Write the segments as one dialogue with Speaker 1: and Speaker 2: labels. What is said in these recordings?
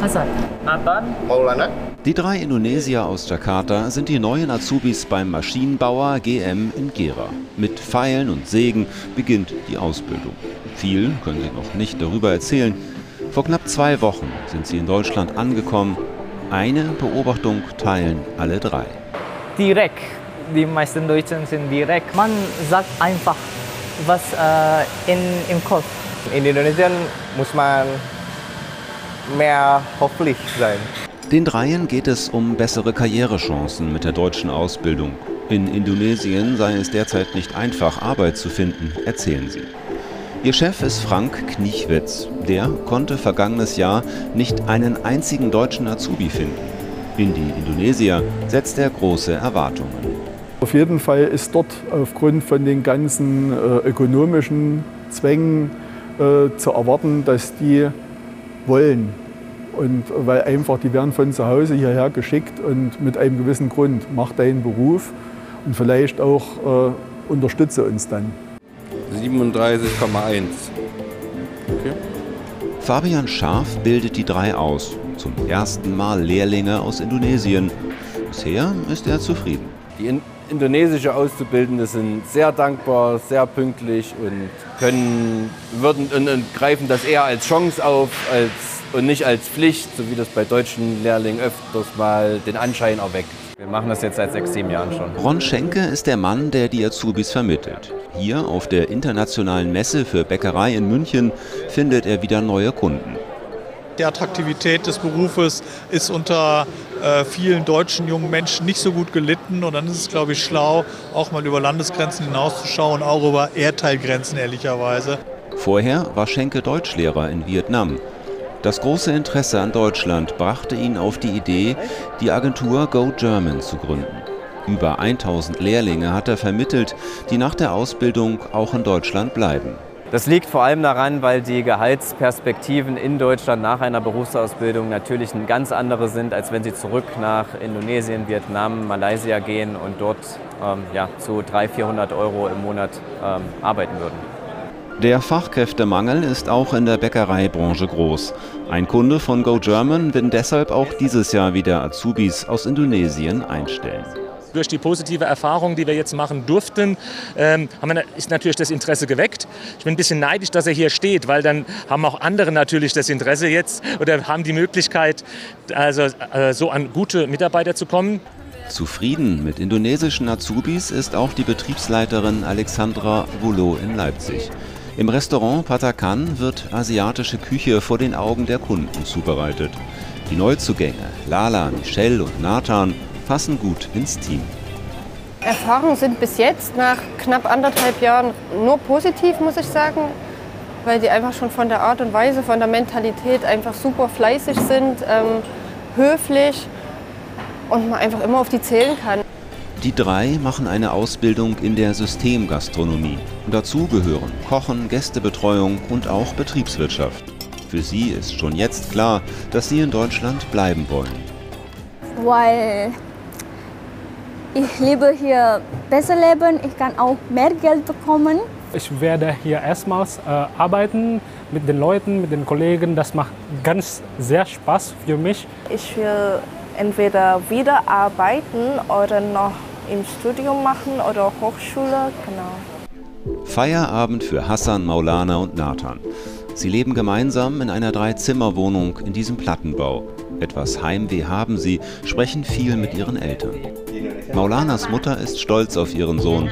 Speaker 1: Hasan.
Speaker 2: Nathan. Maulana.
Speaker 3: Die drei Indonesier aus Jakarta sind die neuen Azubis beim Maschinenbauer GM in Gera. Mit Pfeilen und Sägen beginnt die Ausbildung. Viel können sie noch nicht darüber erzählen. Vor knapp zwei Wochen sind sie in Deutschland angekommen. Eine Beobachtung teilen alle drei.
Speaker 1: Direkt. Die meisten Deutschen sind direkt. Man sagt einfach, was äh, in, im Kopf.
Speaker 2: In Indonesien muss man mehr hoffentlich sein.
Speaker 3: Den Dreien geht es um bessere Karrierechancen mit der deutschen Ausbildung. In Indonesien sei es derzeit nicht einfach, Arbeit zu finden, erzählen sie. Ihr Chef ist Frank Kniechwitz. Der konnte vergangenes Jahr nicht einen einzigen deutschen Azubi finden. In die Indonesier setzt er große Erwartungen.
Speaker 4: Auf jeden Fall ist dort aufgrund von den ganzen äh, ökonomischen Zwängen äh, zu erwarten, dass die wollen. Und weil einfach, die werden von zu Hause hierher geschickt und mit einem gewissen Grund, mach deinen Beruf und vielleicht auch äh, unterstütze uns dann.
Speaker 5: 37,1.
Speaker 3: Okay. Fabian Scharf bildet die drei aus. Zum ersten Mal Lehrlinge aus Indonesien. Bisher ist er zufrieden.
Speaker 5: Die in indonesische Auszubildende sind sehr dankbar, sehr pünktlich und können, würden und, und greifen das eher als Chance auf, als und nicht als Pflicht, so wie das bei deutschen Lehrlingen öfters mal den Anschein erweckt. Wir machen das jetzt seit sechs, sieben Jahren schon.
Speaker 3: Ron Schenke ist der Mann, der die Azubis vermittelt. Hier auf der internationalen Messe für Bäckerei in München findet er wieder neue Kunden.
Speaker 6: Die Attraktivität des Berufes ist unter äh, vielen deutschen jungen Menschen nicht so gut gelitten. Und dann ist es, glaube ich, schlau, auch mal über Landesgrenzen hinauszuschauen, auch über Erdteilgrenzen ehrlicherweise.
Speaker 3: Vorher war Schenke Deutschlehrer in Vietnam. Das große Interesse an Deutschland brachte ihn auf die Idee, die Agentur Go German zu gründen. Über 1000 Lehrlinge hat er vermittelt, die nach der Ausbildung auch in Deutschland bleiben.
Speaker 7: Das liegt vor allem daran, weil die Gehaltsperspektiven in Deutschland nach einer Berufsausbildung natürlich ganz andere sind, als wenn sie zurück nach Indonesien, Vietnam, Malaysia gehen und dort ähm, ja, zu 300, 400 Euro im Monat ähm, arbeiten würden.
Speaker 3: Der Fachkräftemangel ist auch in der Bäckereibranche groß. Ein Kunde von Go German will deshalb auch dieses Jahr wieder Azubis aus Indonesien einstellen.
Speaker 8: Durch die positive Erfahrung, die wir jetzt machen durften, ähm, wir, ist natürlich das Interesse geweckt. Ich bin ein bisschen neidisch, dass er hier steht, weil dann haben auch andere natürlich das Interesse jetzt oder haben die Möglichkeit, also, äh, so an gute Mitarbeiter zu kommen.
Speaker 3: Zufrieden mit indonesischen Azubis ist auch die Betriebsleiterin Alexandra Wolo in Leipzig. Im Restaurant Patakan wird asiatische Küche vor den Augen der Kunden zubereitet. Die Neuzugänge Lala, Michelle und Nathan passen gut ins Team.
Speaker 9: Erfahrungen sind bis jetzt nach knapp anderthalb Jahren nur positiv, muss ich sagen, weil die einfach schon von der Art und Weise, von der Mentalität einfach super fleißig sind, ähm, höflich und man einfach immer auf die zählen kann.
Speaker 3: Die drei machen eine Ausbildung in der Systemgastronomie. Dazu gehören Kochen, Gästebetreuung und auch Betriebswirtschaft. Für sie ist schon jetzt klar, dass sie in Deutschland bleiben wollen.
Speaker 10: Weil ich liebe hier besser leben, ich kann auch mehr Geld bekommen.
Speaker 11: Ich werde hier erstmals äh, arbeiten mit den Leuten, mit den Kollegen. Das macht ganz sehr Spaß für mich.
Speaker 12: Ich will entweder wieder arbeiten oder noch im Studium machen oder Hochschule, genau.
Speaker 3: Feierabend für Hassan, Maulana und Nathan. Sie leben gemeinsam in einer Drei-Zimmer-Wohnung in diesem Plattenbau. Etwas Heimweh haben sie, sprechen viel mit ihren Eltern. Maulanas Mutter ist stolz auf ihren Sohn.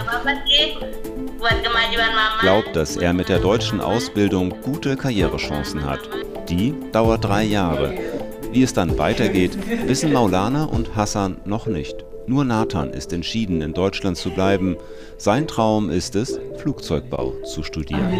Speaker 3: Glaubt, dass er mit der deutschen Ausbildung gute Karrierechancen hat. Die dauert drei Jahre. Wie es dann weitergeht, wissen Maulana und Hassan noch nicht. Nur Nathan ist entschieden, in Deutschland zu bleiben. Sein Traum ist es, Flugzeugbau zu studieren.